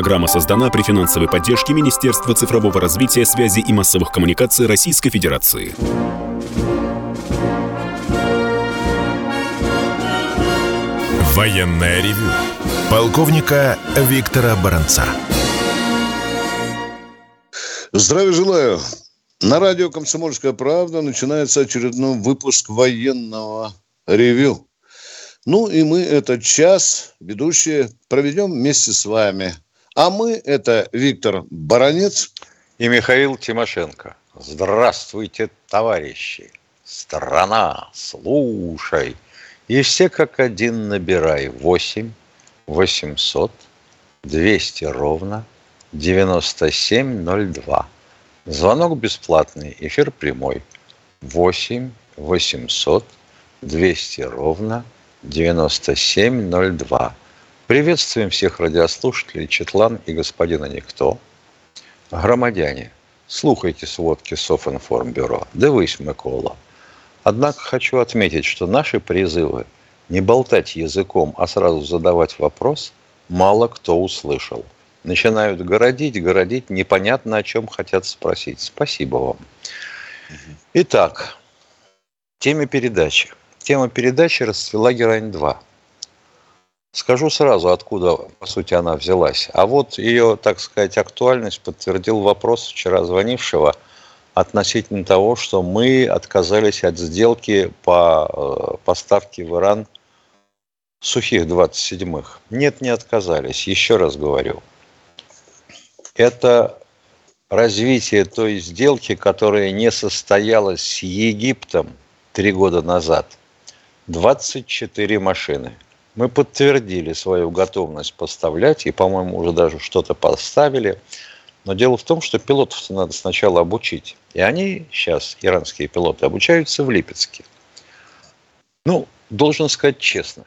Программа создана при финансовой поддержке Министерства цифрового развития, связи и массовых коммуникаций Российской Федерации. Военное ревю полковника Виктора Баранца. Здравия желаю. На радио «Комсомольская правда» начинается очередной выпуск военного ревю. Ну и мы этот час, ведущие, проведем вместе с вами. А мы – это Виктор Баранец и Михаил Тимошенко. Здравствуйте, товарищи! Страна, слушай! И все как один набирай. 8 800 200 ровно 9702. Звонок бесплатный, эфир прямой. 8 800 200 ровно 9702. Приветствуем всех радиослушателей Четлан и господина Никто. Громадяне, слухайте сводки Софинформбюро. Дивись, Микола. Однако хочу отметить, что наши призывы не болтать языком, а сразу задавать вопрос, мало кто услышал. Начинают городить, городить, непонятно о чем хотят спросить. Спасибо вам. Итак, теме передачи тема передачи расцвела герань-2. Скажу сразу, откуда, по сути, она взялась. А вот ее, так сказать, актуальность подтвердил вопрос вчера звонившего относительно того, что мы отказались от сделки по э, поставке в Иран сухих 27-х. Нет, не отказались. Еще раз говорю. Это развитие той сделки, которая не состоялась с Египтом три года назад – 24 машины. Мы подтвердили свою готовность поставлять, и, по-моему, уже даже что-то поставили. Но дело в том, что пилотов надо сначала обучить. И они сейчас, иранские пилоты, обучаются в Липецке. Ну, должен сказать честно,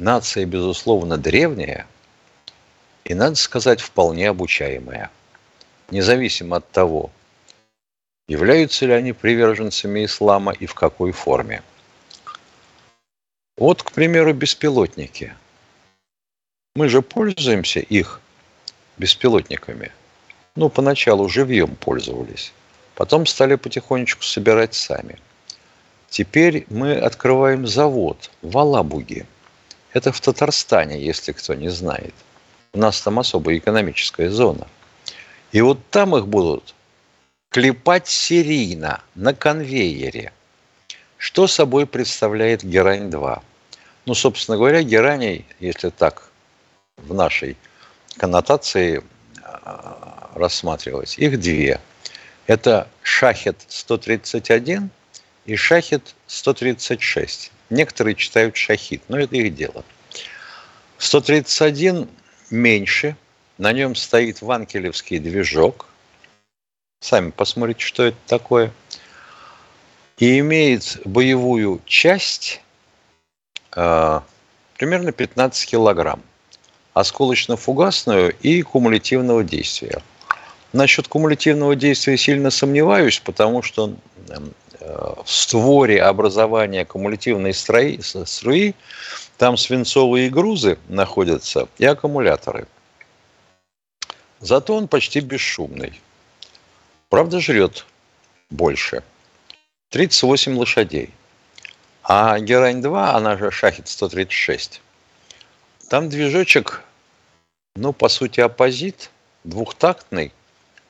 нация, безусловно, древняя, и, надо сказать, вполне обучаемая. Независимо от того, являются ли они приверженцами ислама и в какой форме – вот, к примеру, беспилотники. Мы же пользуемся их беспилотниками. Ну, поначалу живьем пользовались. Потом стали потихонечку собирать сами. Теперь мы открываем завод в Алабуге. Это в Татарстане, если кто не знает. У нас там особая экономическая зона. И вот там их будут клепать серийно на конвейере. Что собой представляет герань-2? Ну, собственно говоря, гераней, если так в нашей коннотации а, рассматривать, их две. Это шахет 131 и шахет 136. Некоторые читают шахид, но это их дело. 131 меньше, на нем стоит ванкелевский движок. Сами посмотрите, что это такое. И имеет боевую часть Э, примерно 15 килограмм. Осколочно-фугасную и кумулятивного действия. Насчет кумулятивного действия сильно сомневаюсь, потому что э, в створе образования кумулятивной струи, струи там свинцовые грузы находятся и аккумуляторы. Зато он почти бесшумный. Правда, жрет больше. 38 лошадей. А Герань-2, она же Шахет-136, там движочек, ну, по сути, оппозит, двухтактный,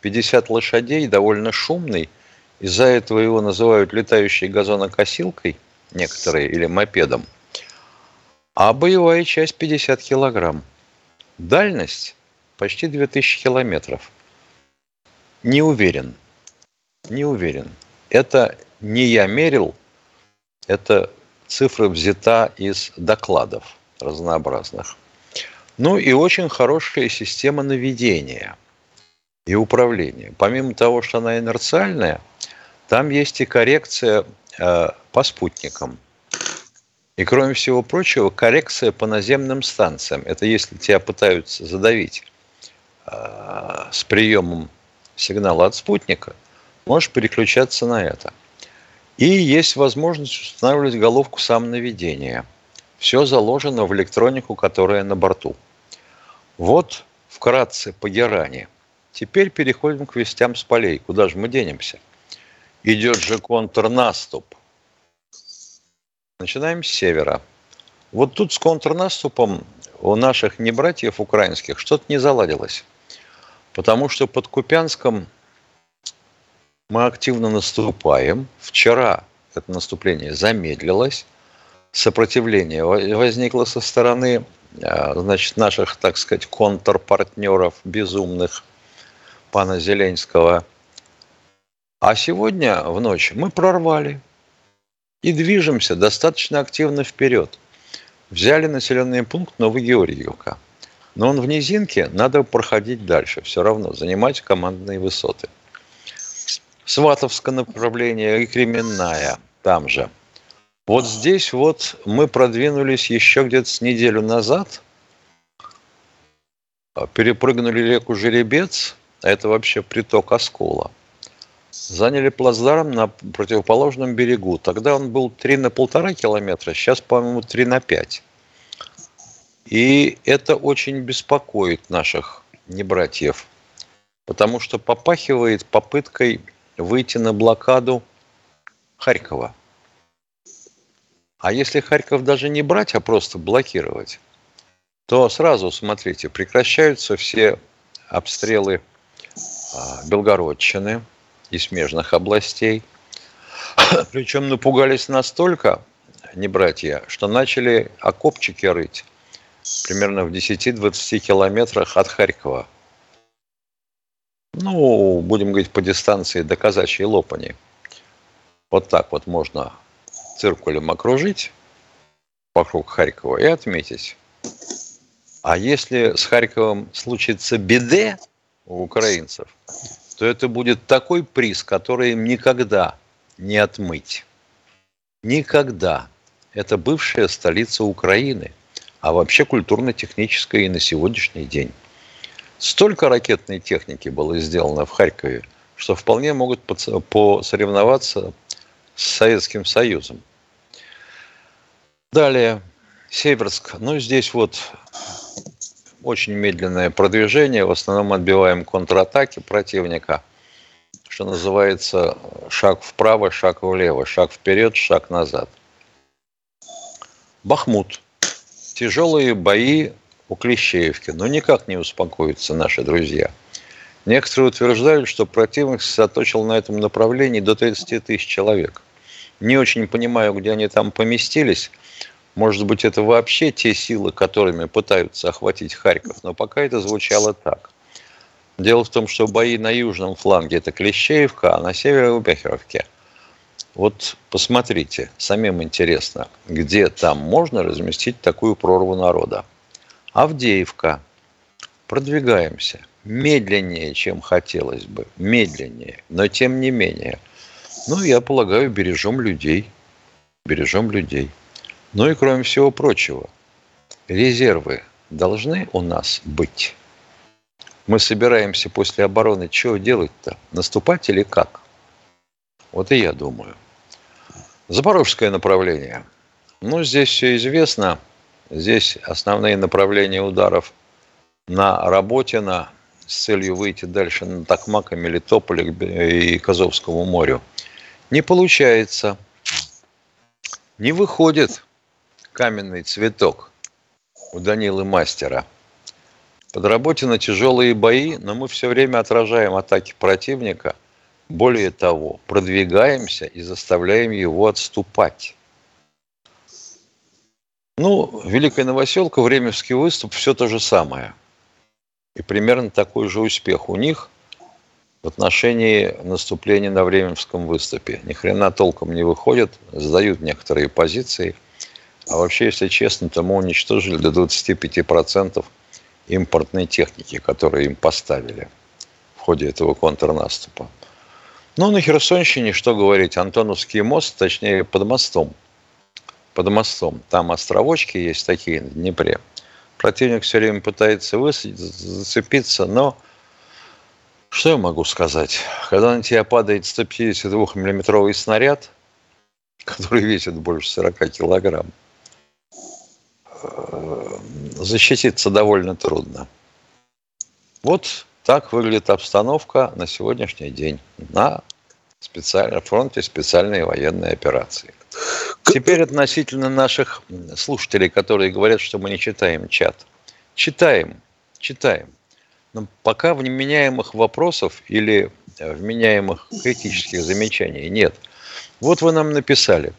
50 лошадей, довольно шумный. Из-за этого его называют летающей газонокосилкой некоторые или мопедом. А боевая часть 50 килограмм. Дальность почти 2000 километров. Не уверен. Не уверен. Это не я мерил – эта цифра взята из докладов разнообразных. Ну и очень хорошая система наведения и управления. Помимо того, что она инерциальная, там есть и коррекция э, по спутникам. И кроме всего прочего, коррекция по наземным станциям. Это если тебя пытаются задавить э, с приемом сигнала от спутника, можешь переключаться на это – и есть возможность устанавливать головку самонаведения. Все заложено в электронику, которая на борту. Вот вкратце по Герани. Теперь переходим к вестям с полей. Куда же мы денемся? Идет же контрнаступ. Начинаем с севера. Вот тут с контрнаступом у наших небратьев украинских что-то не заладилось. Потому что под Купянском мы активно наступаем. Вчера это наступление замедлилось. Сопротивление возникло со стороны а, значит, наших, так сказать, контрпартнеров безумных пана Зеленского. А сегодня в ночь мы прорвали и движемся достаточно активно вперед. Взяли населенный пункт Новогеоргиевка. Но он в низинке, надо проходить дальше. Все равно занимать командные высоты. Сватовское направление и Кременная там же. Вот здесь вот мы продвинулись еще где-то с неделю назад, перепрыгнули реку Жеребец, а это вообще приток Оскола. Заняли плацдарм на противоположном берегу. Тогда он был 3 на полтора километра, сейчас, по-моему, 3 на 5. И это очень беспокоит наших небратьев, потому что попахивает попыткой выйти на блокаду Харькова. А если Харьков даже не брать, а просто блокировать, то сразу, смотрите, прекращаются все обстрелы а, Белгородчины и смежных областей. Причем напугались настолько, не братья, что начали окопчики рыть примерно в 10-20 километрах от Харькова – ну, будем говорить, по дистанции до казачьей лопани. Вот так вот можно циркулем окружить вокруг Харькова и отметить. А если с Харьковом случится беде у украинцев, то это будет такой приз, который им никогда не отмыть. Никогда. Это бывшая столица Украины, а вообще культурно-техническая и на сегодняшний день. Столько ракетной техники было сделано в Харькове, что вполне могут посоревноваться с Советским Союзом. Далее, Северск. Ну, здесь вот очень медленное продвижение. В основном отбиваем контратаки противника. Что называется, шаг вправо, шаг влево, шаг вперед, шаг назад. Бахмут. Тяжелые бои у Клещеевки, но никак не успокоятся наши друзья. Некоторые утверждают, что противник сосредоточил на этом направлении до 30 тысяч человек. Не очень понимаю, где они там поместились. Может быть, это вообще те силы, которыми пытаются охватить Харьков, но пока это звучало так. Дело в том, что бои на южном фланге – это Клещеевка, а на севере – у Бехеровке. Вот посмотрите, самим интересно, где там можно разместить такую прорву народа. Авдеевка. Продвигаемся. Медленнее, чем хотелось бы. Медленнее. Но тем не менее. Ну, я полагаю, бережем людей. Бережем людей. Ну и кроме всего прочего, резервы должны у нас быть. Мы собираемся после обороны чего делать-то? Наступать или как? Вот и я думаю. Запорожское направление. Ну, здесь все известно. Здесь основные направления ударов на Работино с целью выйти дальше на Токмак, Мелитополь и Казовскому морю. Не получается. Не выходит каменный цветок у Данилы Мастера. Под Работино тяжелые бои, но мы все время отражаем атаки противника. Более того, продвигаемся и заставляем его отступать. Ну, Великая Новоселка, Времевский выступ, все то же самое. И примерно такой же успех у них в отношении наступления на Временском выступе. Ни хрена толком не выходят, сдают некоторые позиции. А вообще, если честно, то мы уничтожили до 25% импортной техники, которую им поставили в ходе этого контрнаступа. Ну, на Херсонщине, что говорить, Антоновский мост, точнее, под мостом – под мостом. Там островочки есть такие на Днепре. Противник все время пытается высадить, зацепиться, но что я могу сказать? Когда на тебя падает 152-миллиметровый снаряд, который весит больше 40 килограмм, э, защититься довольно трудно. Вот так выглядит обстановка на сегодняшний день на специальном фронте специальной военной операции. Теперь относительно наших слушателей, которые говорят, что мы не читаем чат. Читаем, читаем. Но пока вменяемых вопросов или вменяемых критических замечаний нет. Вот вы нам написали.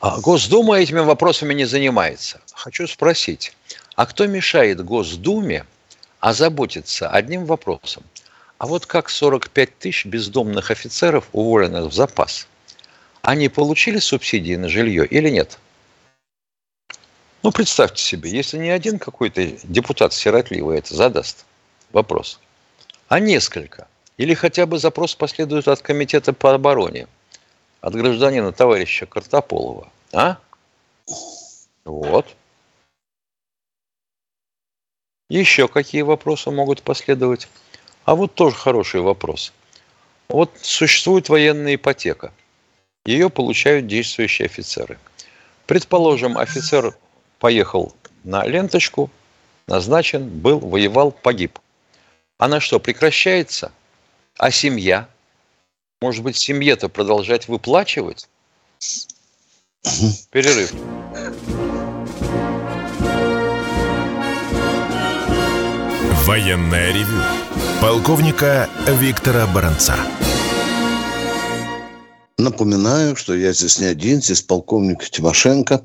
А Госдума этими вопросами не занимается. Хочу спросить, а кто мешает Госдуме озаботиться одним вопросом? А вот как 45 тысяч бездомных офицеров, уволенных в запас, они получили субсидии на жилье или нет? Ну, представьте себе, если не один какой-то депутат сиротливый это задаст вопрос, а несколько, или хотя бы запрос последует от Комитета по обороне, от гражданина товарища Картополова, а? Вот. Еще какие вопросы могут последовать? А вот тоже хороший вопрос. Вот существует военная ипотека. Ее получают действующие офицеры. Предположим, офицер поехал на ленточку, назначен, был, воевал, погиб. Она что, прекращается? А семья? Может быть, семье-то продолжать выплачивать? Перерыв. Военная ревю. Полковника Виктора Баранца. Напоминаю, что я здесь не один, здесь полковник Тимошенко.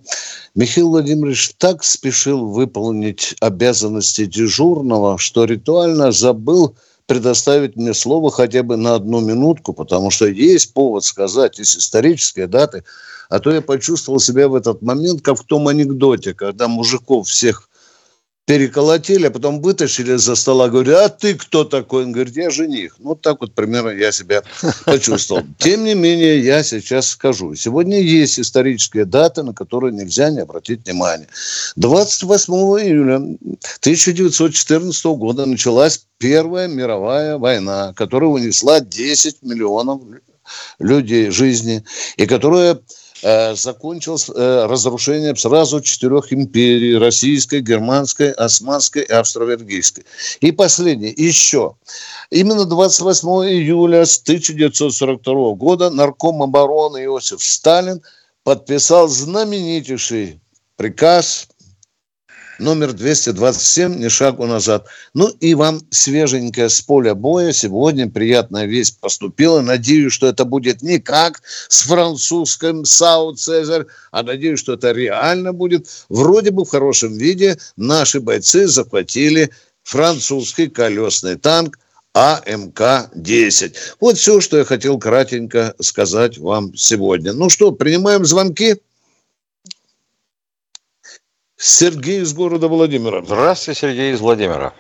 Михаил Владимирович так спешил выполнить обязанности дежурного, что ритуально забыл предоставить мне слово хотя бы на одну минутку, потому что есть повод сказать из исторической даты, а то я почувствовал себя в этот момент, как в том анекдоте, когда мужиков всех переколотили, а потом вытащили за стола, говорю, а ты кто такой? Он говорит, я жених. Ну, вот так вот примерно я себя почувствовал. Тем не менее, я сейчас скажу. Сегодня есть исторические даты, на которые нельзя не обратить внимания. 28 июля 1914 года началась Первая мировая война, которая унесла 10 миллионов людей жизни, и которая закончилось э, разрушением сразу четырех империй – российской, германской, османской и австро-венгерской. И последнее, еще. Именно 28 июля 1942 года нарком обороны Иосиф Сталин подписал знаменитейший приказ номер 227, ни шагу назад. Ну и вам свеженькое с поля боя. Сегодня приятная весть поступила. Надеюсь, что это будет не как с французским САУ «Цезарь», а надеюсь, что это реально будет. Вроде бы в хорошем виде наши бойцы захватили французский колесный танк АМК-10. Вот все, что я хотел кратенько сказать вам сегодня. Ну что, принимаем звонки? Сергей из города Владимира. Здравствуйте, Сергей из Владимира.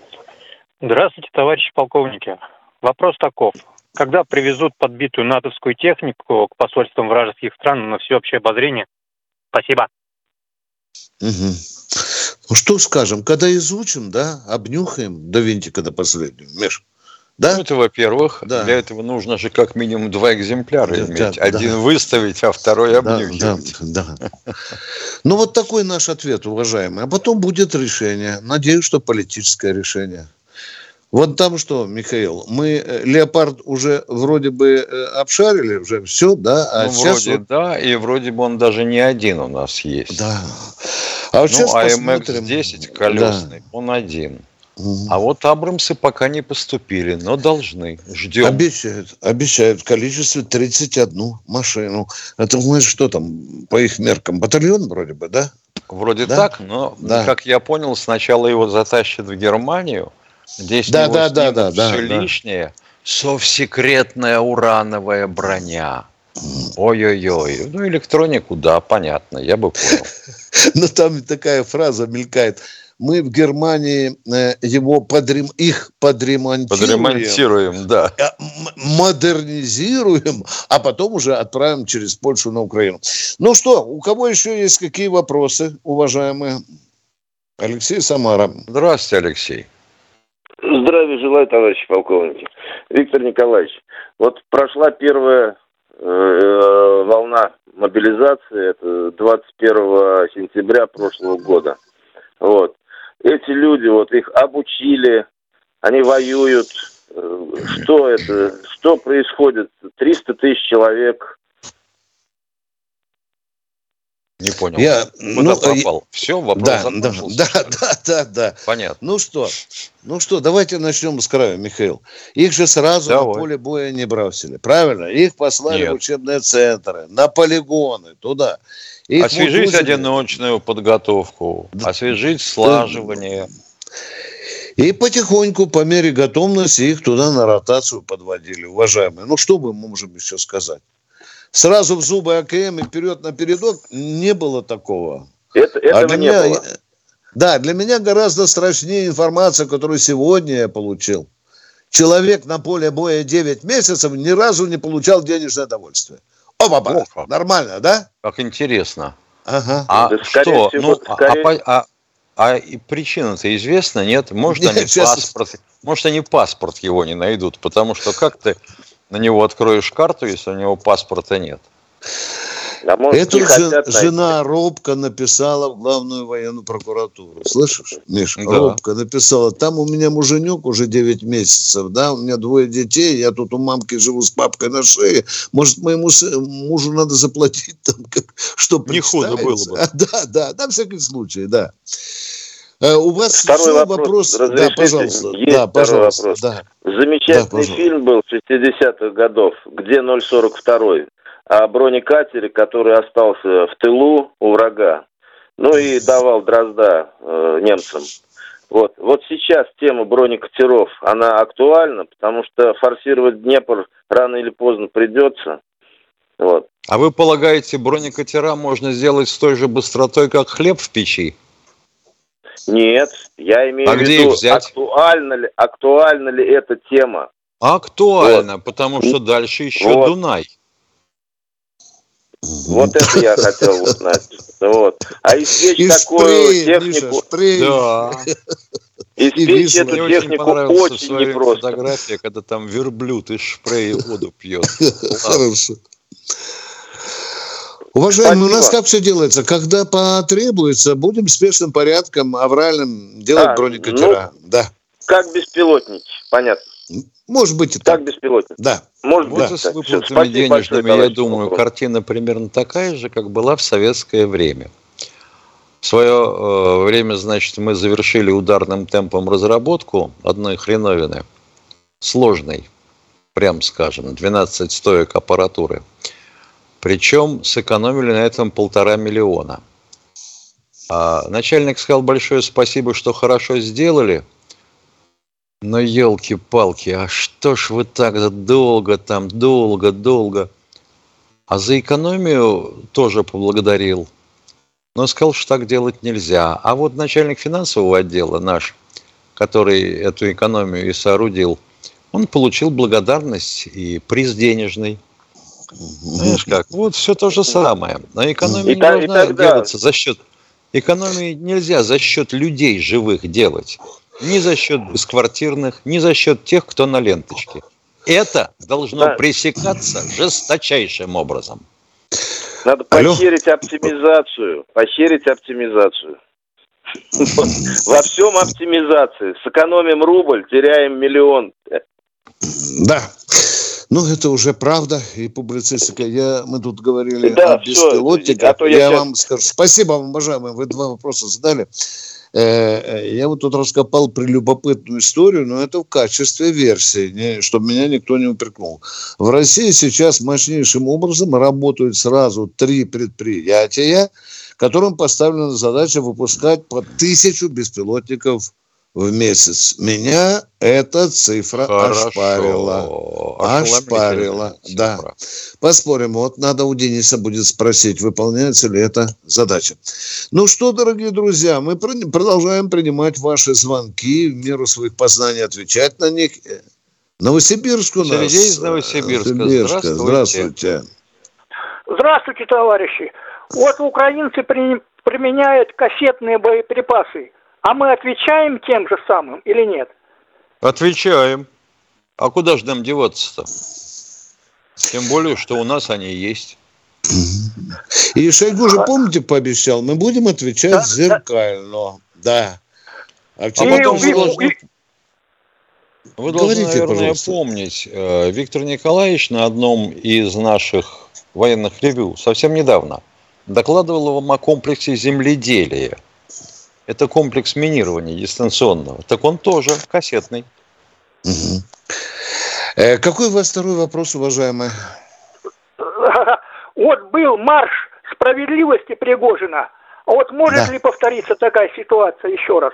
Здравствуйте, товарищи полковники. Вопрос таков. Когда привезут подбитую натовскую технику к посольствам вражеских стран на всеобщее обозрение? Спасибо. Угу. Ну что скажем, когда изучим, да, обнюхаем до винтика до последнего, Миш? Да? Ну, это во-первых. Да. Для этого нужно же как минимум два экземпляра да, иметь. Да, Один да. выставить, а второй обнюхивать. Да, да, да. Ну, вот такой наш ответ, уважаемый. А потом будет решение. Надеюсь, что политическое решение. Вот там что, Михаил, мы э, леопард уже вроде бы э, обшарили, уже все, да? А ну, сейчас вроде вот... да, и вроде бы он даже не один у нас есть. Да. А вот ну, сейчас посмотрим. 10 колесный, да. он один. А вот Абрамсы пока не поступили, но должны. Ждем. Обещают, обещают в количестве 31 машину. Это, знаешь, что там, по их меркам, батальон вроде бы, да? Вроде да? так, но, да. как я понял, сначала его затащат в Германию. Здесь да, да, да, да, все да, лишнее. Да. Совсекретная урановая броня. Ой-ой-ой. Ну, электронику, да, понятно, я бы понял. Но там такая фраза мелькает – мы в Германии э, его подрем, их подремонтируем. Подремонтируем, да. Э, модернизируем, а потом уже отправим через Польшу на Украину. Ну что, у кого еще есть какие вопросы, уважаемые? Алексей Самара. Здравствуйте, Алексей. Здравия желаю, товарищи полковники. Виктор Николаевич, вот прошла первая э, волна мобилизации, это 21 сентября прошлого года. Вот эти люди, вот их обучили, они воюют. Э, что это? Что происходит? 300 тысяч человек. Не понял. Я, Куда ну, пропал? Все, вопрос Да, да, закончился, да, да, да, да. Понятно. Ну что, ну что, давайте начнем с края, Михаил. Их же сразу на Давай. поле боя не бросили, правильно? Их послали Нет. в учебные центры, на полигоны, туда. Их Освежить мутузили. одиночную подготовку, освежить слаживание. И потихоньку, по мере готовности, их туда на ротацию подводили, уважаемые. Ну, что мы можем еще сказать? Сразу в зубы АКМ и вперед на передок не было такого. Это, этого А для не меня, было. Да, для меня гораздо страшнее информация, которую сегодня я получил. Человек на поле боя 9 месяцев ни разу не получал денежное довольствие. Оба, Плохо. нормально, да? Как интересно. Ага. А Да, что? всего, ну, а- скорее- а, а- а и причина-то известна, нет? Может, Нет, они паспорт, может, они паспорт его не найдут, потому что как ты на него откроешь карту, если у него паспорта нет? А может, Эту не же- найти. жена Робко написала в главную военную прокуратуру. Слышишь, Миш? Да. Робко написала, там у меня муженек уже 9 месяцев, да, у меня двое детей, я тут у мамки живу с папкой на шее. Может, моему мужу надо заплатить там, как, что Не худо было бы. А, Да, да, на всякий случай, да. Э, У вас Второй еще вопрос. Да, Разрешите? пожалуйста. Есть да, пожалуйста. вопрос. Да. Замечательный Да, пожалуйста. фильм был 60-х годов, где 042 о бронекатере, который остался в тылу у врага. Ну и давал дрозда э, немцам. Вот. вот сейчас тема бронекатеров, она актуальна, потому что форсировать Днепр рано или поздно придется. Вот. А вы полагаете, бронекатера можно сделать с той же быстротой, как хлеб в печи? Нет, я имею А в виду, актуальна ли, актуальна ли эта тема. Актуально, потому что дальше еще Вот. Дунай. Вот это я хотел узнать. Вот. А испечь И такую шпрей, Миша, технику, шпрей. Да. И испечь вишня. эту Мне очень технику очень своей непросто. фотографии, когда там верблюд из шпрея воду пьет. Класс. Хорошо. Уважаемые, у нас Спасибо. как все делается? Когда потребуется, будем спешным порядком, авральным делать А, бронекатера. Да. Как беспилотники, понятно. Может быть и так. Как беспилотники. Да. Может быть, и с так. Выплатами спасибо большое, денежными, я товарищ думаю, Прокурор. картина примерно такая же, как была в советское время. В свое э, время, значит, мы завершили ударным темпом разработку одной хреновины, сложной, прям скажем, 12 стоек аппаратуры. Причем сэкономили на этом полтора миллиона. А начальник сказал большое спасибо, что хорошо сделали, но елки-палки, а что ж вы так долго там, долго, долго? А за экономию тоже поблагодарил. Но сказал, что так делать нельзя. А вот начальник финансового отдела наш, который эту экономию и соорудил, он получил благодарность и приз денежный. Знаешь как? Вот все то же самое. Но экономия И не и тогда- делаться за счет... Экономии нельзя за счет людей живых делать. Ни за счет бесквартирных, ни за счет тех, кто на ленточке. Это должно Да. пресекаться жесточайшим образом. Надо Алло. похерить оптимизацию. Похерить оптимизацию. Во всем оптимизации. Сэкономим рубль, теряем миллион. Да. Ну, это уже правда и публицистика. Я, мы тут говорили Да, о беспилотниках. а то я я щас- вам скажу. Спасибо вам, уважаемые. Вы два вопроса задали. Э, э, Я вот тут раскопал прелюбопытную историю, но это в качестве версии, не- чтобы меня никто не упрекнул. В России сейчас мощнейшим образом работают сразу три предприятия, которым поставлена задача выпускать по тысячу беспилотников в месяц. Меня эта цифра ошпарила. Ошпарила, Ошеломительная да. цифра. Поспорим, вот надо у Дениса будет спросить, выполняется ли эта задача. Ну что, дорогие друзья, мы продолжаем принимать ваши звонки, в меру своих познаний отвечать на них. Э, Новосибирск у нас. Сергей из э, Новосибирска. Новосибирска. Здравствуйте. Здравствуйте. Здравствуйте, товарищи. Вот украинцы при- применяют кассетные боеприпасы, а мы отвечаем тем же самым или нет? Отвечаем. А куда же нам деваться-то? Тем более, что у нас они есть. И Шойгу же, помните, пообещал, мы будем отвечать зеркально. Да. А к А чему И- потом вы должны... Вы должны, Говорите, наверное, пожалуйста. помнить, э, Виктор Николаевич на одном из наших военных ревю совсем недавно докладывал вам о комплексе земледелия. Это комплекс минирования дистанционного. Так он тоже кассетный. Мгм. Э, Какой у вас второй вопрос, уважаемый? Вот был марш справедливости Пригожина. А вот может Да. ли повториться такая ситуация еще раз?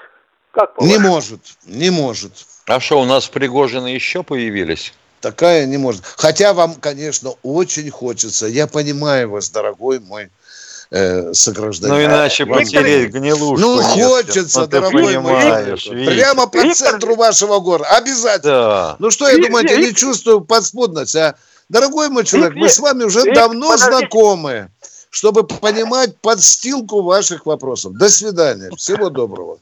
Как Не может, не может. А что, у нас Пригожины еще появились? Такая не может. Хотя вам, конечно, очень хочется. Я понимаю вас, дорогой мой э, согражданин. Ну, иначе Вам- потереть гнилушку. Ну, нет. хочется, Ну, дорогой мой. Прямо по Виктор- центру вашего города. Обязательно. Да. Ну что, я Ви- думаю, я не чувствую подспудность, а? Дорогой мой человек, мы Ви- с вами уже Ви- давно подождите. знакомы, чтобы понимать подстилку ваших вопросов. До свидания. Всего доброго.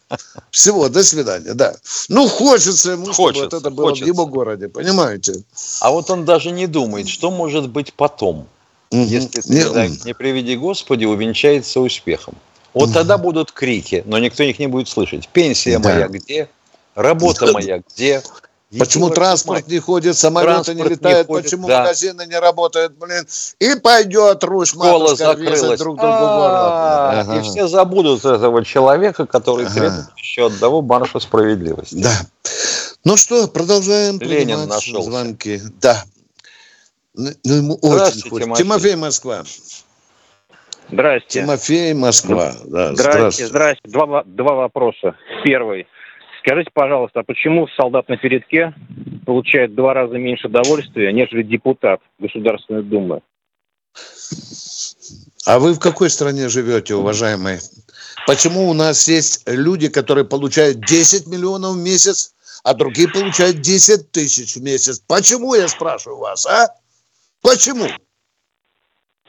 Всего, до свидания, да. Ну, хочется ему, чтобы Хочется, вот это было хочется. в его городе, понимаете? А вот он даже не думает, что может быть потом, Если Не- свидание, не приведи Господи, увенчается успехом. Вот тогда будут крики, но никто их не будет слышать. Пенсия Да. моя где? Работа Да. моя где? Почему Идиот, транспорт не ходит, самолеты не Транспорт не летают, ходит, почему да. магазины не работают, блин. И пойдет Русь, Школа закрылась. друг другу А, горло. И все забудут этого человека, который Ага. требует еще одного марша справедливости. Да. Ну что, продолжаем Ленин принимать нашелся. звонки. Да. Ну, ну, ему очень хочется. Тимофей. Тимофей, Москва. Здрасте. Тимофей, Москва. Да, Здрасте, здрасте. Два, два вопроса. Первый. Скажите, пожалуйста, а почему солдат на передке получает в два раза меньше удовольствия, нежели депутат Государственной Думы? А вы в какой стране живете, уважаемые? Почему у нас есть люди, которые получают 10 миллионов в месяц, а другие получают 10 тысяч в месяц? Почему, я спрашиваю вас, а? Почему?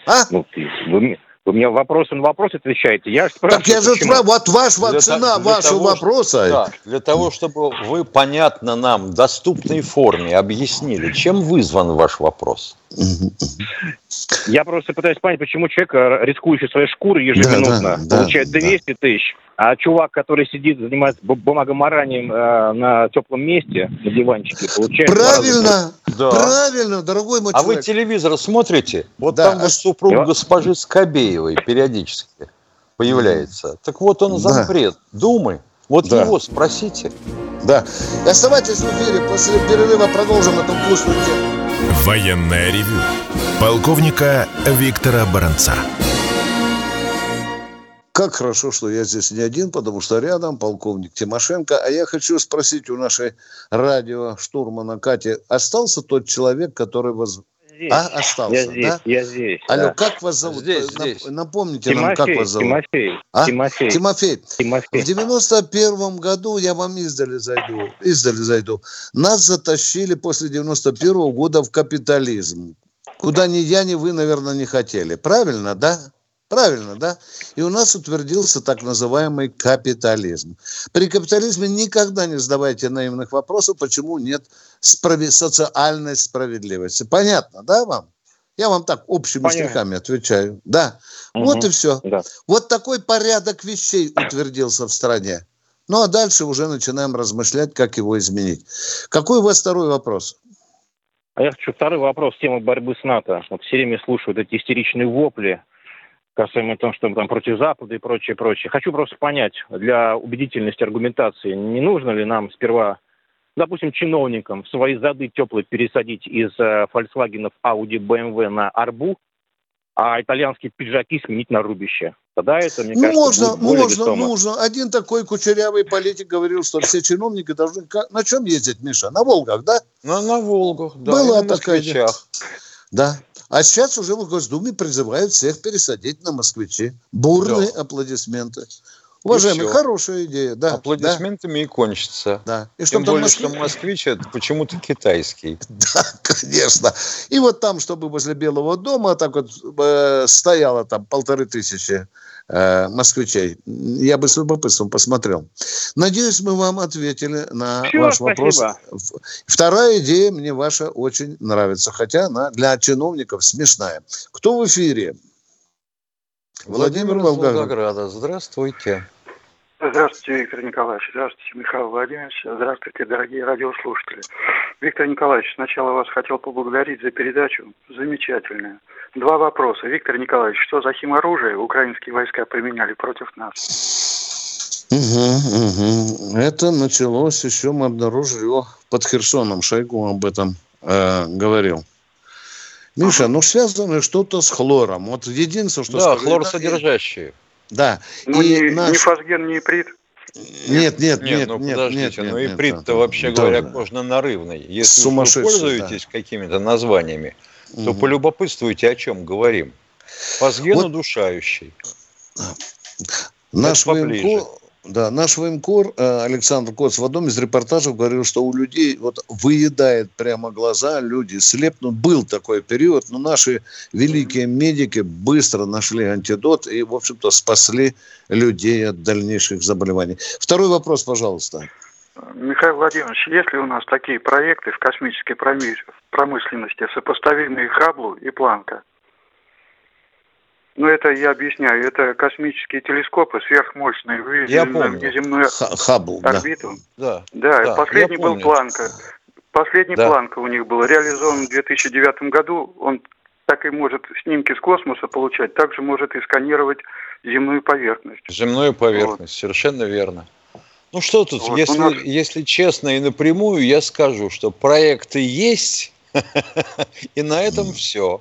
А? Ну, ты- вы, мне- вы мне вопрос на вопрос отвечаете. Я спрашиваю, Так я же почему? спрашиваю, вот ваш, Для цена для вашего того, вопроса. Да, для того, чтобы вы понятно нам, в доступной форме объяснили, чем вызван ваш вопрос. Я просто пытаюсь понять, почему человек, э, рискующий своей шкурой ежеминутно, Да, да, да, получает да. 200 тысяч, а чувак, который сидит, занимается бу- бумагоморанием э, на теплом месте, на диванчике, получает... Правильно, Да. правильно, дорогой мой А вы человек. телевизор смотрите? Вот Да, там а вот супруг Я- госпожи Скобеевой периодически появляется. Так вот он Да. зампред Думы. Вот Да. его спросите. Да. Оставайтесь в эфире, после перерыва продолжим эту вкусную тему. Военное ревю полковника Виктора Баранца. Как хорошо, что я здесь не один, потому что рядом полковник Тимошенко. А я хочу спросить у нашей радиоштурмана Кати, остался тот человек, который вас... Здесь. А, остался, я здесь, да? я здесь. Алло, да. как вас зовут? Здесь, Нап- здесь. Напомните нам, Тимофей, как вас зовут. Тимофей, А? Тимофей, Тимофей, в Тимофей. 91 году, я вам издали зайду, издали зайду, нас затащили после 91 года в капитализм, куда ни я, ни вы, наверное, не хотели. Правильно, да? Правильно, да? И у нас утвердился так называемый капитализм. При капитализме никогда не задавайте наивных вопросов, почему нет справи- социальной справедливости. Понятно, да, вам? Я вам так общими Понятно. штрихами отвечаю. Да. Мгм. Вот и все. Да. Вот такой порядок вещей утвердился в стране. Ну а дальше уже начинаем размышлять, как его изменить. Какой у вас второй вопрос? А я хочу второй вопрос темы борьбы с НАТО. Вот все время слушают эти истеричные вопли касаемо того, что мы там против Запада и прочее, прочее. Хочу просто понять, для убедительности аргументации, не нужно ли нам сперва, допустим, чиновникам свои зады теплые пересадить из э, Volkswagen, Audi, BMW на Арбу, а итальянские пиджаки сменить на рубище? Тогда это, мне ну, кажется, можно, будет более можно, весомо. нужно. Один такой кучерявый политик говорил, что все чиновники должны... На чем ездить, Миша? На Волгах, да? На, на Волгах, да, Была такая. Да. А сейчас уже в Госдуме призывают всех пересадить на москвичи. Бурные аплодисменты. Уважаемый, хорошая идея, да. Аплодисментами и кончится. Да. да. И Тем более, москви- что москвич это почему-то китайский. Да, конечно. И вот там, чтобы возле Белого дома так вот э, стояло там полторы тысячи э, москвичей. Я бы с любопытством посмотрел. Надеюсь, мы вам ответили на Всё, ваш вопрос. спасибо. В- Вторая идея мне ваша очень нравится, хотя она для чиновников смешная. Кто в эфире? Владимир из Волгоград. Волгограда. Здравствуйте. Здравствуйте, Виктор Николаевич. Здравствуйте, Михаил Владимирович. Здравствуйте, дорогие радиослушатели. Виктор Николаевич, сначала вас хотел поблагодарить за передачу. Замечательная. Два вопроса. Виктор Николаевич, что за химоружие украинские войска применяли против нас? Угу, угу. Это началось еще, мы обнаружили его под Херсоном. Шойгу об этом э, говорил. Миша, ну связано что-то с хлором. Вот единственное, что... Да, хлорсодержащие. Да. Ну, и не, наш... не фосген, не иприт. Нет, нет, нет, ну нет, подождите, нет, ну нет, иприт-то вообще да, говоря да. кожно-нарывный. Если вы пользуетесь да. какими-то названиями, то угу. полюбопытствуйте, о чем говорим. Фосген вот. удушающий. Наш военкор, да, наш военкор Александр Коц в одном из репортажей говорил, что у людей вот выедает прямо глаза, люди слепнут. Был такой период, но наши великие медики быстро нашли антидот и, в общем-то, спасли людей от дальнейших заболеваний. Второй вопрос, пожалуйста. Михаил Владимирович, есть ли у нас такие проекты в космической промышленности, сопоставимые Хаблу и Планка? Ну, это я объясняю. Это космические телескопы сверхмощные, выведены на внеземную Хаббл, орбиту. Да. Да, да последний был Планка. Последний да. Планка у них был реализован в 2009 году. Он так и может снимки с космоса получать, также может и сканировать земную поверхность. Земную поверхность, вот. совершенно верно. Ну что тут, вот, если, нас... если честно и напрямую, я скажу, что проекты есть, и на этом все.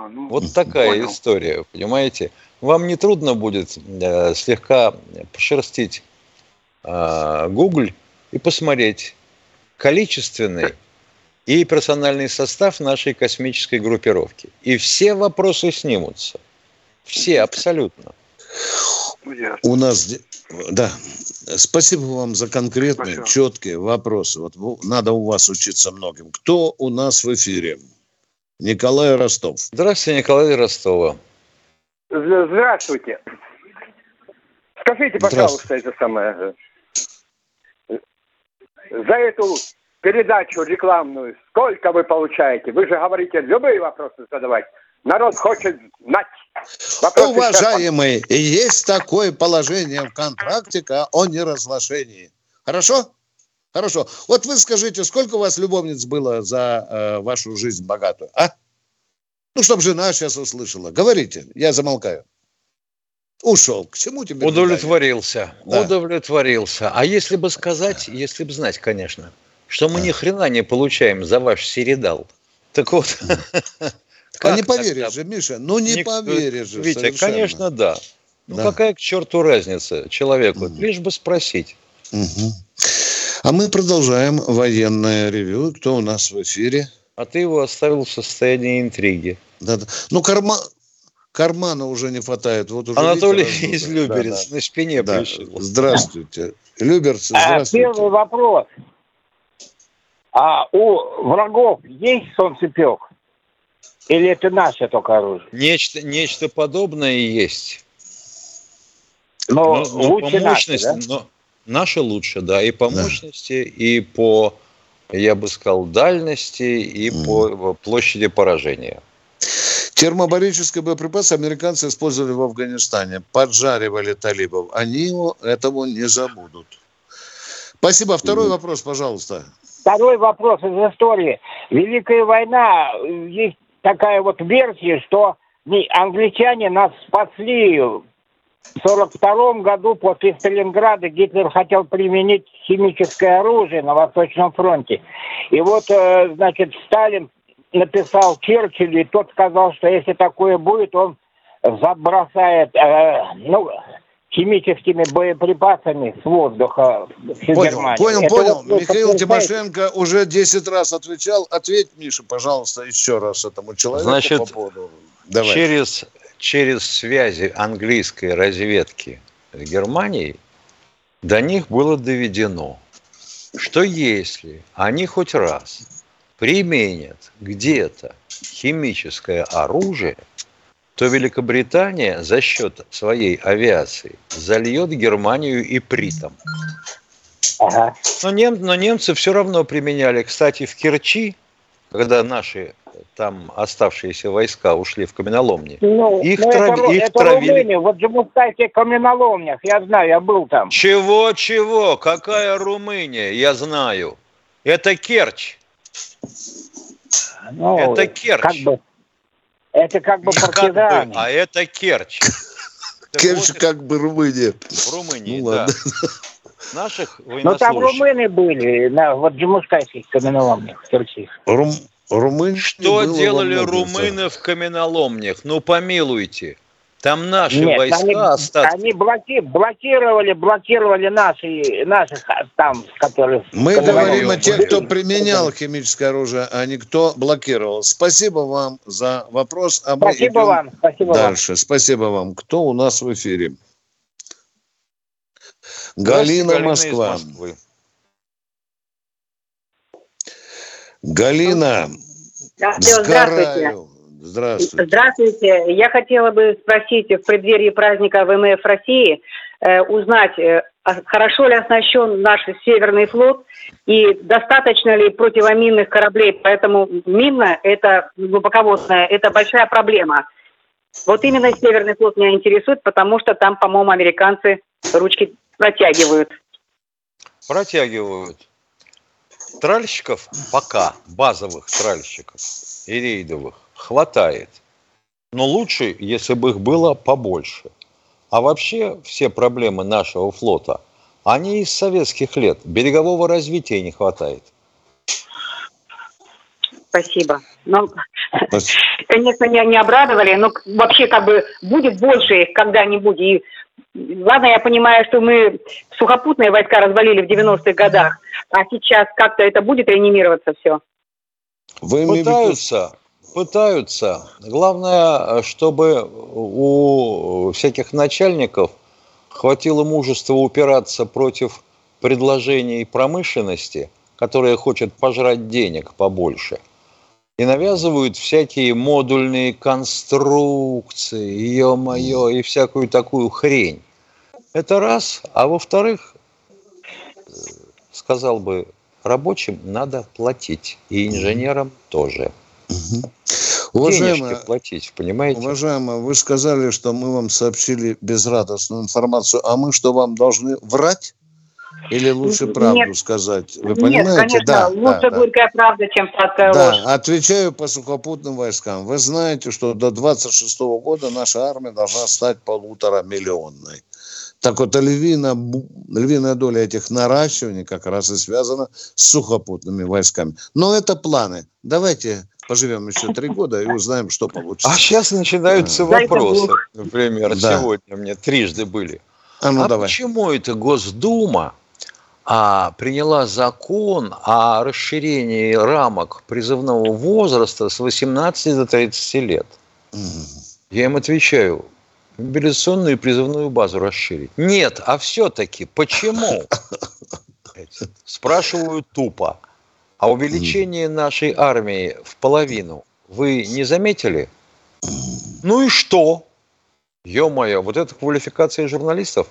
А, ну, вот такая понял. история, понимаете? Вам не трудно будет э, слегка пошерстить э, Google и посмотреть количественный и персональный состав нашей космической группировки. И все вопросы снимутся. Все, абсолютно. У нас, да, спасибо вам за конкретные, спасибо. четкие вопросы. Вот надо у вас учиться многим. Кто у нас в эфире? Николай Ростов. Здравствуйте, Николай Ростова. Здравствуйте. Скажите, пожалуйста, это самое. За эту передачу рекламную сколько вы получаете? Вы же говорите любые вопросы задавать. Народ хочет знать. Вопросы Уважаемые, сейчас... есть такое положение в контракте о неразглашении. Хорошо? Хорошо. Вот вы скажите, сколько у вас любовниц было за э, вашу жизнь богатую, а? Ну, чтобы жена сейчас услышала. Говорите, я замолкаю. Ушел. К чему тебе? Удовлетворился. Да. Удовлетворился. А если бы сказать, если бы знать, конечно, что мы ни хрена не получаем за ваш середал. Так вот. А не поверишь же, Миша, ну не поверишь же. Витя, конечно, да. Ну какая к черту разница человеку? Лишь бы спросить. Угу. А мы продолжаем военное ревю. Кто у нас в эфире? А ты его оставил в состоянии интриги. Да, да. Ну, карма... кармана уже не хватает. Вот уже Анатолий из Люберец да, да. на спине да. пришел. Здравствуйте. Люберцы, а, здравствуйте. А, первый вопрос. А у врагов есть солнцепек? Или это наше только оружие? Нечто, нечто подобное есть. Но, но, но лучше по мощности, наше, да? но, Наши лучше, да, и по да. мощности, и по, я бы сказал, дальности, и mm. по площади поражения. Термобарические боеприпасы американцы использовали в Афганистане, поджаривали талибов. Они этого не забудут. Спасибо. Второй mm. вопрос, пожалуйста. Второй вопрос из истории. Великая война, есть такая вот версия, что англичане нас спасли в 1942 году после Сталинграда Гитлер хотел применить химическое оружие на Восточном фронте. И вот, э, значит, Сталин написал Черчиллю, и тот сказал, что если такое будет, он забросает, э, ну, химическими боеприпасами с воздуха в понял, Германию. Понял, Это понял. Вот Михаил Тимошенко уже 10 раз отвечал. Ответь, Миша, пожалуйста, еще раз этому человеку Значит, по поводу... Давай. через через связи английской разведки с Германией до них было доведено, что если они хоть раз применят где-то химическое оружие, то Великобритания за счет своей авиации зальет Германию и притом. Ага. Но, нем, но немцы все равно применяли. Кстати, в Керчи, когда наши там оставшиеся войска ушли в каменоломни. Ну, Их, ну, трав... это, их это травили. Румыния, вот в Джамускайте каменоломнях, я знаю, я был там. Чего, чего? Какая Румыния? Я знаю. Это Керчь. Ну, это Керчь. Как бы, это как бы Как бы, партизаны. а это Керчь. Так Керчь вот как бы Румыния. В Румынии, Ну да. ладно. Наших Ну там военнослужащих. румыны были, на вот Джамускайтских каменоломнях, в Керчи. Рум... Румыния Что было делали румыны в каменоломнях? Ну, помилуйте. Там наши Нет, войска они, остатки. они блоки- блокировали, блокировали наши, наших а, там, которые... Мы говорим о тех, кто применял химическое оружие, а не кто блокировал. Спасибо вам за вопрос. А Спасибо вам, спасибо вам. дальше. Спасибо вам. Кто у нас в эфире? Галина, Галина из Москва. Москвы. Галина, Здравствуйте. Здравствуйте. Здравствуйте. Я хотела бы спросить в преддверии праздника ВМФ России э, узнать, э, а хорошо ли оснащен наш Северный флот и достаточно ли противоминных кораблей. Поэтому мина, это глубоководная, это большая проблема. Вот именно Северный флот меня интересует, потому что там, по-моему, американцы ручки протягивают. Протягивают. Тральщиков пока, базовых тральщиков и рейдовых, хватает. Но лучше, если бы их было побольше. А вообще все проблемы нашего флота, они из советских лет. Берегового развития не хватает. Спасибо. Ну, конечно, меня не обрадовали, но вообще как бы будет больше их когда-нибудь. И ладно, я понимаю, что мы сухопутные войска развалили в 90-х годах, а сейчас как-то это будет реанимироваться все. Вы Пытаются, пытаются. Главное, чтобы у всяких начальников хватило мужества упираться против предложений промышленности, которая хочет пожрать денег побольше. И навязывают всякие модульные конструкции, ё-моё, и всякую такую хрень. Это раз. А во-вторых, э, сказал бы, рабочим надо платить. И инженерам тоже. Уважаемая, Денежки платить, понимаете? Уважаемая, вы сказали, что мы вам сообщили безрадостную информацию, а мы что, вам должны врать? Или лучше Нет. правду сказать? Вы Нет, понимаете? конечно, да, лучше да, да. горькая правда, чем сладкая Да, ложь. отвечаю по сухопутным войскам. Вы знаете, что до 26 года наша армия должна стать полутора миллионной. Так вот, львиная, бу- львиная доля этих наращиваний как раз и связана с сухопутными войсками. Но это планы. Давайте поживем еще три года и узнаем, что получится. А сейчас начинаются вопросы. Например, Да. сегодня мне трижды были. А ну а давай. почему это Госдума а, приняла закон о расширении рамок призывного возраста с 18 до 30 лет? Я им отвечаю, мобилизационную и призывную базу расширить. Нет, а все-таки почему? Спрашиваю тупо. А увеличение нашей армии в половину вы не заметили? Ну и что? Ё-моё, вот это квалификация журналистов?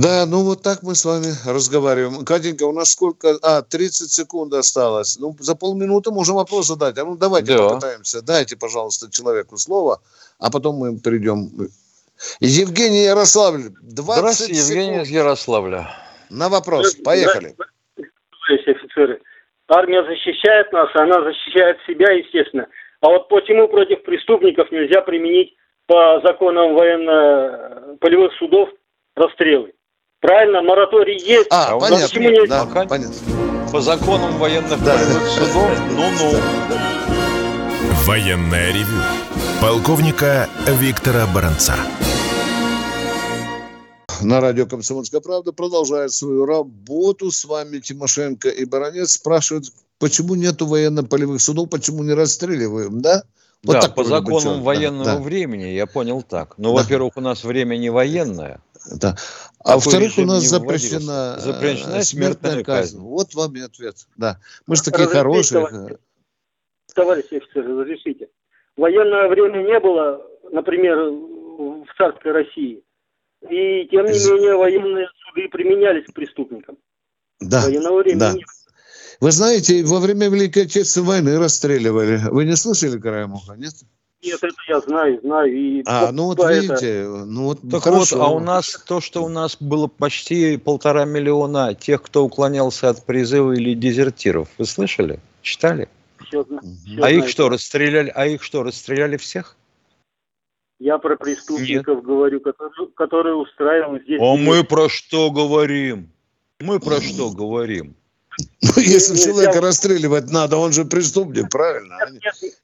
Да, ну вот так мы с вами разговариваем. Катенька, у нас сколько? А, 30 секунд осталось. Ну, за полминуты можем вопрос задать. А ну, давайте Да. попытаемся. Дайте, пожалуйста, человеку слово, а потом мы перейдем. Евгений Ярославль, 20 Здравствуйте, Евгений секунд из Ярославля. на вопрос. Поехали. товарищи офицеры. Армия защищает нас, она защищает себя, естественно. А вот почему против преступников нельзя применить по законам военно-полевых судов расстрелы? Правильно, мораторий есть. А, у понятно. Почему не- Да, Пока- понятно. По законам военных Да. судов, ну-ну. Военное ревю полковника Виктора Баранца. На радио «Комсомольская правда» продолжает свою работу. С вами Тимошенко и Баранец спрашивают, почему нету военно-полевых судов, почему не расстреливаем, да? Вот да, так по законам да, военного да. времени, я понял так. Ну, Да. во-первых, у нас время не военное. Да. А во-вторых, у нас запрещена. Запрещена э, смертная казнь. Вот вам и ответ. Да. Мы же такие Разрешите, хорошие. товарищи. Товарищи офицеры, разрешите. В военное время не было, например, в царской России. И, тем не менее, военные суды применялись к преступникам. Да, Военного времени да. нет. Вы знаете, во время Великой Отечественной войны расстреливали. Вы не слышали краем уха, нет? Нет, это я знаю, знаю. И А, ну вот по- это- видите, ну вот Так хорошо. вот, а у нас то, что у нас было почти полтора миллиона тех, кто уклонялся от призыва или дезертиров. Вы слышали? Читали? Всё зна- всё А их что, расстреляли? А их что, расстреляли всех? Я про преступников говорю, которые, которые устраивают здесь... А мы про что говорим? Мы про что говорим? Ну, если человека расстреливать надо, он же преступник, правильно?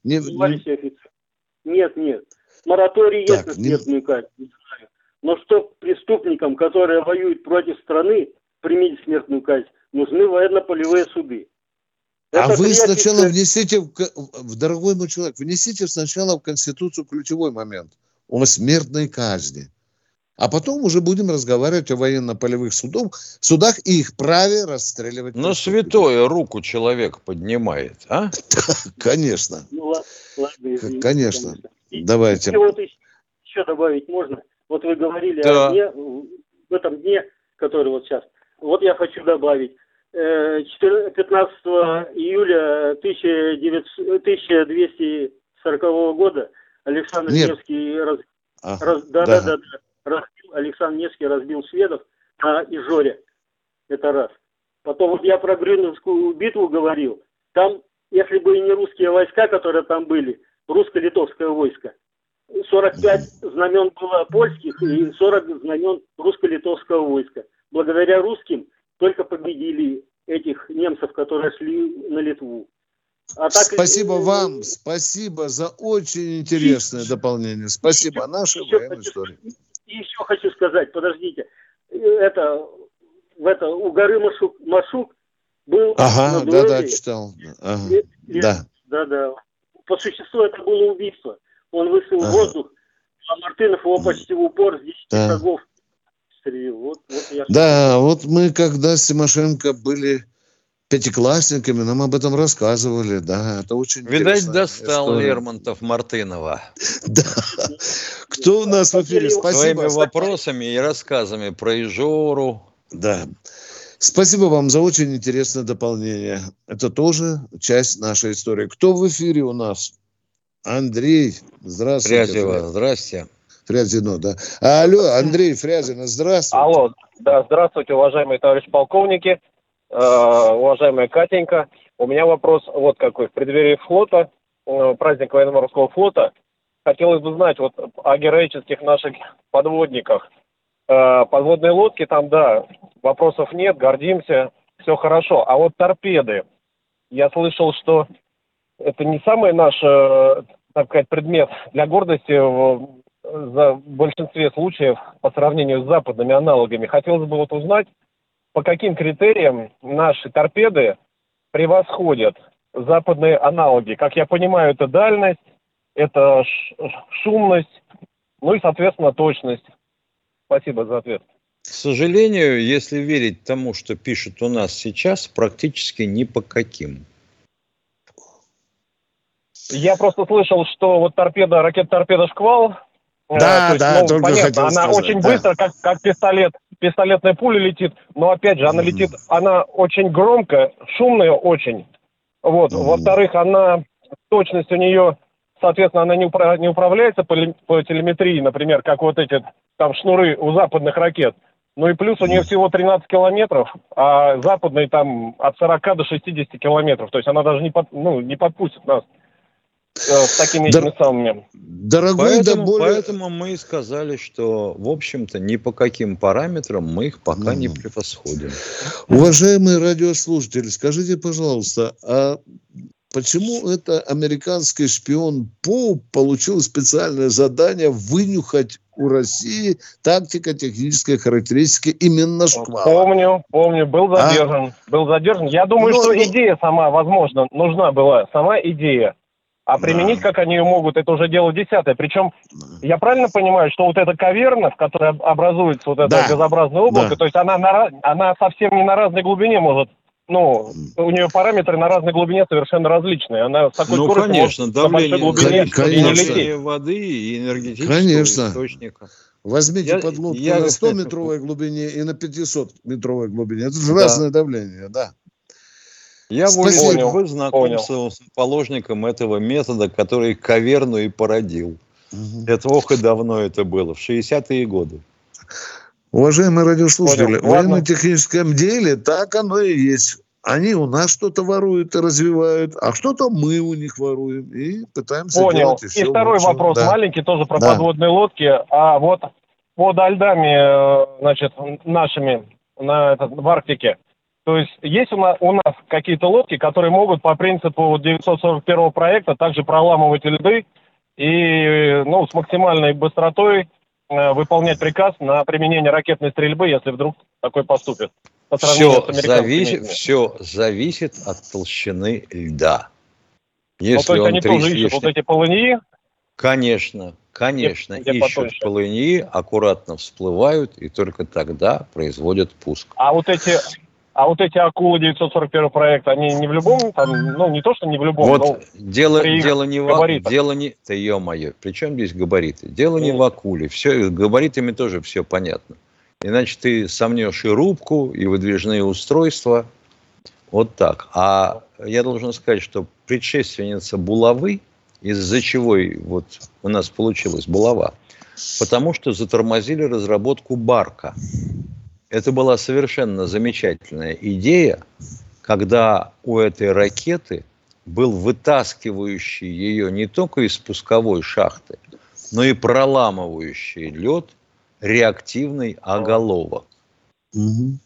Нет, Не- товарищ офицер. Нет, нет. Мораторий есть Так, на не- смертную казнь, не знаю. Но что преступникам, которые воюют против страны, применить смертную казнь, нужны военно-полевые суды. А Это вы приятель- сначала внесите, в, дорогой мой человек, внесите сначала в Конституцию ключевой момент о смертной казни. А потом уже будем разговаривать о военно-полевых судах, судах и их праве расстреливать. Ну, святое руку человек поднимает, а? Конечно, Ну, извините, конечно. Давайте. И вот еще, добавить можно. Вот вы говорили Да. о дне, в этом дне, который вот сейчас. Вот я хочу добавить. Э, 14 15 июля 1900 1240 года Александр Нет. Невский раз, А, раз- да, да. да, да, да, разбил, Александр Невский разбил шведов на Ижоре. Это раз. Потом вот я про Грюновскую битву говорил. Там, если бы и не русские войска, которые там были, русско-литовское войско, 45 знамен было польских и 40 знамен русско-литовского войска. Благодаря русским только победили этих немцев, которые шли на Литву. А так, Спасибо вам, спасибо за очень интересное дополнение. Спасибо. О нашей еще военной хочу- истории. И еще хочу сказать, подождите, это, в это у горы Машук, Машук был Ага, на да, да, читал. Ага, И- и- да. Да, да. По существу это было убийство. Он вышел Ага. в воздух, а Мартынов его почти в упор с 10 Да. шагов стрелил. Вот, вот я Да, вот мы когда с Тимошенко были пятиклассниками, нам об этом рассказывали, да, это очень Видать, достал история. Лермонтов Мартынова. Кто у нас в эфире? Спасибо. Своими вопросами и рассказами про Ижору. Да. Спасибо вам за очень интересное дополнение. Это тоже часть нашей истории. Кто в эфире у нас? Андрей, здравствуйте. Фрязева, здрасте. Фрязино, да. Алло, Андрей Фрязино, здравствуйте. Алло, да, здравствуйте, уважаемые товарищи полковники, э, уважаемая Катенька. У меня вопрос вот какой. В преддверии флота, э, праздник военно-морского флота, хотелось бы знать вот о героических наших подводниках. Э, подводные лодки там, да, вопросов нет, гордимся, все хорошо. А вот торпеды, я слышал, что это не самый наш, э, так сказать, предмет для гордости в, в большинстве случаев по сравнению с западными аналогами. Хотелось бы вот узнать, по каким критериям наши торпеды превосходят западные аналоги. Как я понимаю, это дальность, это шумность, ну и, соответственно, точность. Спасибо за ответ. К сожалению, если верить тому, что пишут у нас сейчас, практически ни по каким. Я просто слышал, что вот торпеда, ракета-торпеда «Шквал», э, Да, есть, да, ну, только понятно, хотел она сказать, очень да. быстро, как, как пистолет, пистолетная пуля летит, но опять же, она летит, она очень громко, шумная очень. Вот. Во-вторых, она, точность у нее, соответственно, она не, упра- не управляется по, по телеметрии, например, как вот эти там шнуры у западных ракет. Ну и плюс у нее всего 13 километров, а западные там от 40 до 60 километров. То есть она даже не, под, ну, не подпустит нас э, с такими Да- этими самыми. Дорогой, да Поэтому, более... поэтому мы и сказали, что, в общем-то, ни по каким параметрам мы их пока не превосходим. Уважаемые радиослушатели, скажите, пожалуйста, а почему это американский шпион Поуп получил специальное задание вынюхать у России тактико-технические характеристики именно шквала? Помню, помню, был А? задержан. Был задержан. Я думаю, Ну, что ну- идея сама, возможно, нужна была. Сама идея. А применить, как они ее могут, это уже дело десятое. Причем, я правильно понимаю, что вот эта каверна, в которой об- образуется вот это Да. газообразное облако, Да. то есть она, на она совсем не на разной глубине может, ну, у нее параметры на разной глубине совершенно различные. Она с такой Ну, скоростью конечно, может давление, глубине Конечно. и не лететь. воды и энергетического Конечно. источника. Возьмите Я- подлодку я- на 100-метровой глубине и на 500-метровой глубине. Это же Да. разное давление, да. Я Спасибо. волен быть знаком Понял. с положником этого метода, который каверну и породил. Это ох и давно это было, в 60-е годы. Уважаемые радиослушатели, в военно-техническом деле так оно и есть. Они у нас что-то воруют и развивают, а что-то мы у них воруем и пытаемся Понял. делать И еще второй лучше. вопрос, Да. маленький, тоже про Да. подводные лодки. А вот под льдами, э, значит, нашими на этот, в Арктике, то есть есть у нас, у нас какие-то лодки, которые могут по принципу вот 941 проекта также проламывать льды и ну, с максимальной быстротой выполнять приказ на применение ракетной стрельбы, если вдруг такой поступит. По Все зависит, все зависит от толщины льда. Ну, Если то есть он они тоже ищут вот эти полыньи, Конечно, конечно, где ищут потоньше. полыньи, аккуратно всплывают и только тогда производят пуск. А вот эти, а вот эти акулы 941 проекта, они не в любом, там, ну не то, что не в любом, Вот но дело, при дело не в габаритах. дело не, да ё-моё, при чем здесь габариты? Дело не в акуле, все, габаритами тоже все понятно. Иначе ты сомнешь и рубку, и выдвижные устройства, вот так. А я должен сказать, что предшественница булавы, из-за чего вот у нас получилась булава, потому что затормозили разработку барка. Это была совершенно замечательная идея, когда у этой ракеты был вытаскивающий ее не только из пусковой шахты, но и проламывающий лед реактивный оголовок. Мгм.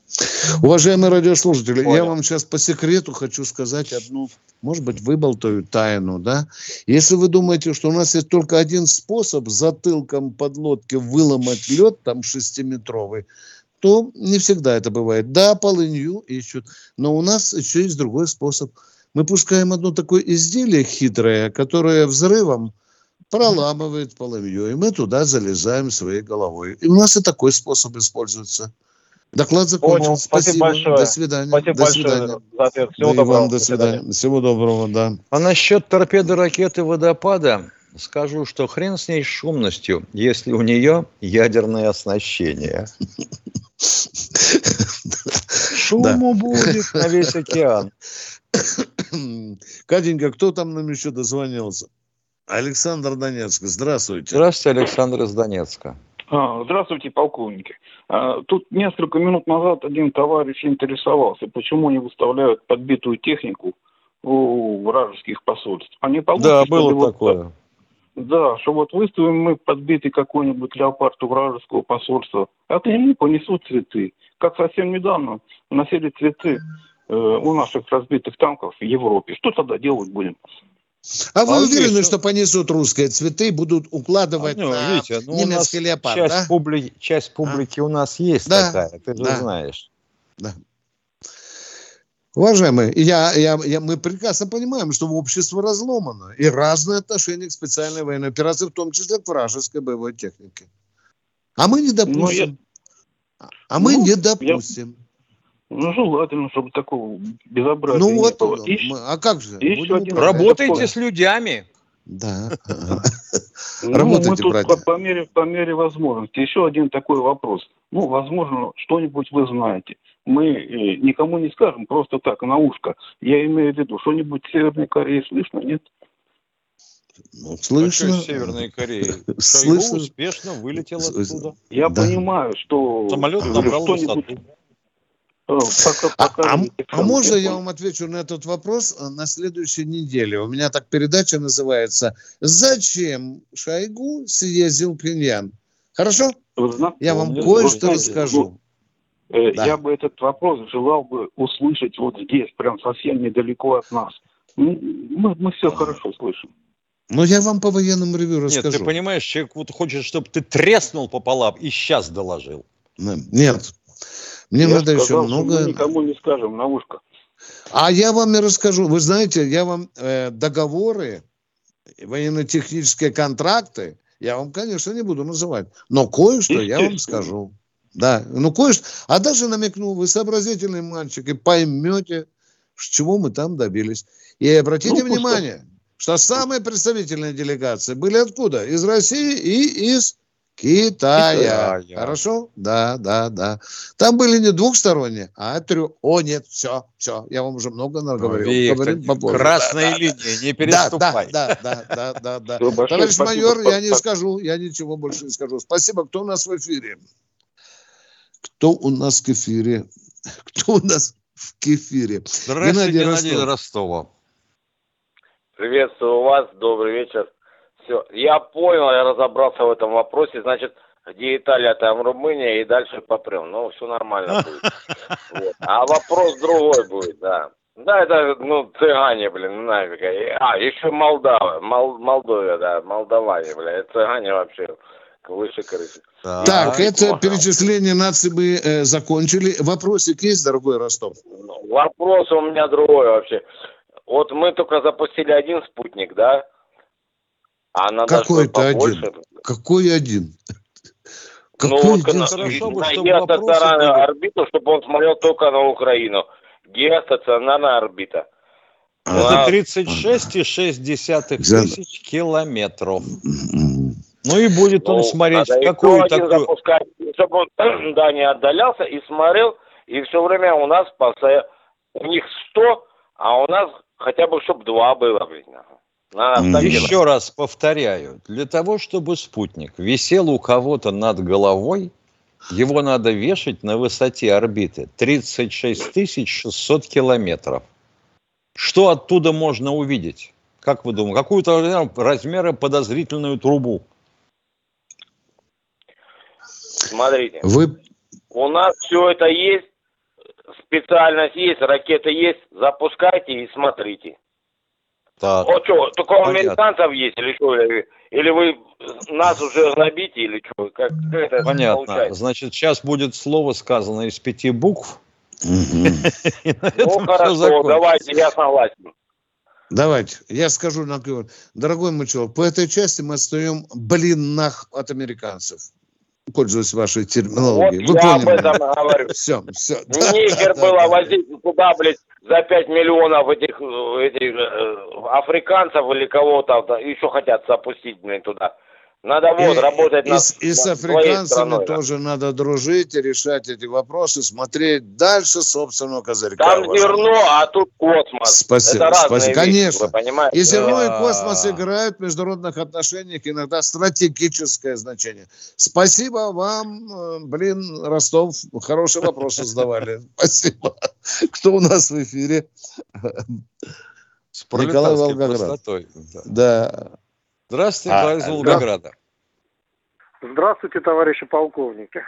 Уважаемые радиослушатели, я Понял. вам сейчас по секрету хочу сказать одну, может быть, выболтаю тайну, да? Если вы думаете, что у нас есть только один способ затылком подлодки выломать лед, там шестиметровый, то не всегда это бывает. Да, полынью ищут, но у нас еще есть другой способ. Мы пускаем одно такое изделие хитрое, которое взрывом проламывает полынью, и мы туда залезаем своей головой. И у нас и такой способ используется. Доклад закончен. Понял. Спасибо большое. До свидания. Спасибо до большое свидания. за ответ. Всего Да и доброго. вам до свидания. Всего доброго, да. А насчет торпеды ракеты водопада скажу, что хрен с ней шумностью, если у нее ядерное оснащение. Шуму будет на весь океан. Катенька, кто там нам еще дозвонился? Александр Донецк. Здравствуйте. Здравствуйте, Александр из Донецка. А, Здравствуйте, полковники. А, Тут несколько минут назад один товарищ интересовался, почему не выставляют подбитую технику у вражеских посольств. А не получится, Да, было ли, вот такое. Да, что вот выставим мы подбитый какой-нибудь леопард у вражеского посольства, а к нему понесут цветы. Как совсем недавно носили цветы э, у наших разбитых танков в Европе. Что тогда делать будем? А вы А уверены, видите, что понесут русские цветы, будут укладывать Ну, на Витя, ну, немецкий леопард, часть, да? публи- часть публики у нас есть Да, такая, ты же да. знаешь. Да. Уважаемые, я, я, я, мы прекрасно понимаем, что общество разломано и разные отношения к специальной военной операции, в том числе к вражеской боевой технике. А мы не допустим. А мы Ну, не я- допустим. Ну, желательно, чтобы такого безобразия Ну не вот, было. И мы- а как же? один. Работайте с людьми. Да. Ну, Работайте, мы тут братья. по, по мере, по мере возможности. Еще один такой вопрос. Ну, возможно, что-нибудь вы знаете. Мы э, никому не скажем просто так, на ушко. Я имею в виду, что-нибудь в Северной Корее слышно, нет? Ну, слышно. из Северной Кореи? Шойгу Слышно. успешно вылетел оттуда. Я Да. понимаю, что Самолет набрал высоту. э, пока, А, а- а можно я вам отвечу на этот вопрос э, на следующей неделе? У меня так передача называется «Зачем Шойгу съездил в Пиньян?» Хорошо? Я вам кое-что расскажу. Ну, э, Да. Я бы этот вопрос желал бы услышать вот здесь, прям совсем недалеко от нас. М, Мы, мы все хорошо слышим. Но я вам по военному ревью Нет, расскажу. ты понимаешь, человек вот хочет, чтобы ты треснул пополам и сейчас доложил. Нет. Мне я надо еще сказал, что много... мы никому не скажем на ушко. А я вам и расскажу. Вы знаете, я вам э, договоры, военно-технические контракты, я вам, конечно, не буду называть. Но кое-что я вам скажу. Да, ну кое-что. А даже намекну, вы сообразительный мальчик и поймете, с чего мы там добились. И обратите Ну, внимание, что самые представительные делегации были откуда? Из России и из Китая. Китая. Хорошо? Да, да, да. Там были не двухсторонние, а трех. О, нет, все, все. Я вам уже много наговорил. Виктор, Говорим попозже. красная Да, да, линия, не да, переступай. Да, да, да, да, да. Большое Товарищ майор, я не скажу, я ничего больше не скажу. Спасибо. Кто у нас в эфире? Кто у нас в эфире? Кто у нас в кефире? Здравствуйте, Геннадий Ростов. Ростова. Приветствую вас, добрый вечер. Все, я понял, я разобрался в этом вопросе. Значит, где Италия, там Румыния, и дальше попрем. Ну, все нормально будет. Вот. А вопрос другой будет, да. Да, это, ну, цыгане, блин, ну нафиг. А, еще Молдава, Мол, Молдовия, да, молдаване, блин, это цыгане вообще выше крыши. Так, это перечисление наций мы э, закончили. Вопросик есть, дорогой Ростов? Вопрос у меня другой вообще. Вот мы только запустили один спутник, да? А надо Какой-то один. Какой один? Ну, Какой вот один на, спутник? на геостационарную орбиту, чтобы он смотрел только на Украину. Геостационарная орбита. Это 36,6 тысяч километров. Ну и будет он Ну, смотреть, надо какую такую... запускать, чтобы он, да, не отдалялся и смотрел, и все время у нас постоянно... У них 100, а у нас хотя бы, чтобы два было, блин. Надо. Еще раз повторяю, для того, чтобы спутник висел у кого-то над головой, его надо вешать на высоте орбиты 36 600 километров. Что оттуда можно увидеть? Как вы думаете? Какую-то наверное, размера подозрительную трубу. Смотрите. Вы... У нас все это есть, специальность есть, ракеты есть. Запускайте и смотрите. Так. Вот что, только у американцев есть или что? Или, или вы нас уже гнобите, или что? Как, как это Понятно. получается? Значит, сейчас будет слово сказано из пяти букв. Ну, хорошо, давайте, я согласен. Давайте, я скажу на. Дорогой мой человек, по этой части мы отстаем, блин, нах от американцев. Пользуясь вашей терминологией. Вот Вы я об поняли? этом говорю. Все, все. Нихер было возить туда, блядь, за 5 миллионов этих, э, этих э, африканцев или кого-то, да, еще хотят запустить, блин, туда. Надо вот И- работать и, над, с- и с африканцами страной. да. тоже надо дружить и решать эти вопросы, смотреть дальше собственного козырька. Там зерно, а тут космос. Спасибо, Это спасибо. вещи, Конечно. вы понимаете? И зерно, и космос играют в международных отношениях иногда стратегическое значение. Спасибо вам, э, блин, Ростов, хорошие вопросы задавали. Спасибо. Кто у нас в эфире? С Николай Волгоград. Да. Здравствуйте, А, Николай из да. Волгограда. Здравствуйте, товарищи полковники.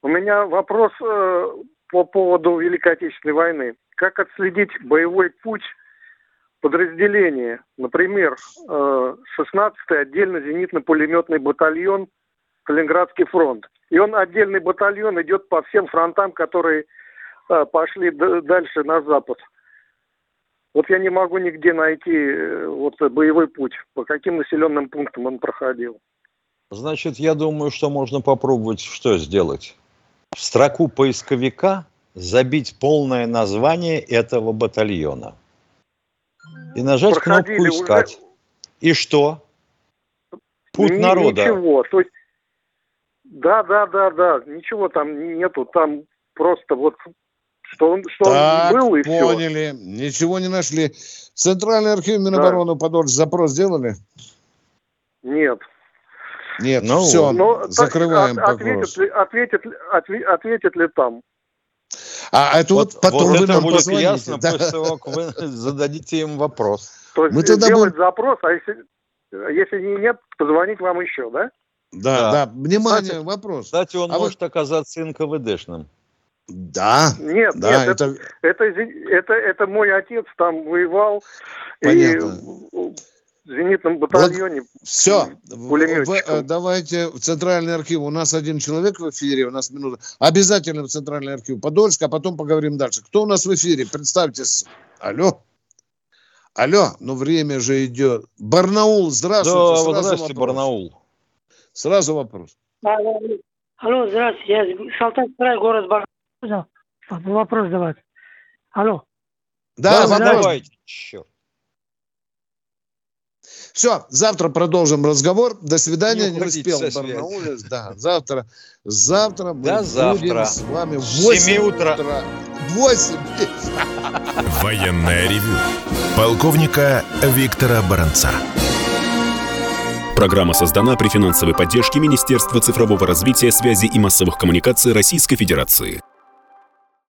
У меня вопрос э, по поводу Великой Отечественной войны. Как отследить боевой путь подразделения? Например, э, 16-й отдельно зенитно-пулеметный батальон Калининградский фронт. И он отдельный батальон идет по всем фронтам, которые э, пошли д- дальше на запад. Вот я не могу нигде найти э, вот боевой путь, по каким населенным пунктам он проходил. Значит, я думаю, что можно попробовать что сделать? В строку поисковика забить полное название этого батальона. И нажать Проходили кнопку уже- «Искать». И что? Путь Ни- народа. Ничего. То есть, да, да, да, да. Ничего там нету. Там просто вот что он, что Так, он был и все. поняли. Ничего не нашли. Центральный архив Минобороны Подольск запрос сделали? Нет. Нет, Ну, все, Но так закрываем от- ответит, вопрос. ли, ответит, ли- отве- ответит ли там? А это вот, потом вот вы это нам будет позвоните. ясно да. после того, как вы зададите им вопрос. То есть Мы тогда сделать запрос, а если, если не- нет, позвонить вам еще, да? Да, да, внимание, Кстати- вопрос. Кстати, он А вы- может оказаться НКВДшным. Да, Нет, да, нет, это, это, зи- это, это мой отец там воевал Понятно. и в зенитном батальоне. Все, пулеметчиком. давайте в Центральный архив. У нас один человек в эфире, у нас минута. Обязательно в Центральный архив Подольск, а потом поговорим дальше. Кто у нас в эфире? Представьтесь. Алло. Алло, ну время же идет. Барнаул, здравствуйте. Да, Сразу здравствуйте, вопрос. Барнаул. Сразу вопрос. Алло, алло, здравствуйте, я из Салтанский край, город Барнаул. Вопрос давать. Алло. Да, Да, вопрос. давайте, черт. Все, завтра продолжим разговор. До свидания. Не, Не успел Барнауле. Да, завтра. Завтра мы До будем завтра. с вами в С 8 семи утра. 8. Военное ревю полковника Виктора Баранца. Программа создана при финансовой поддержке Министерства цифрового развития, связи и массовых коммуникаций Российской Федерации.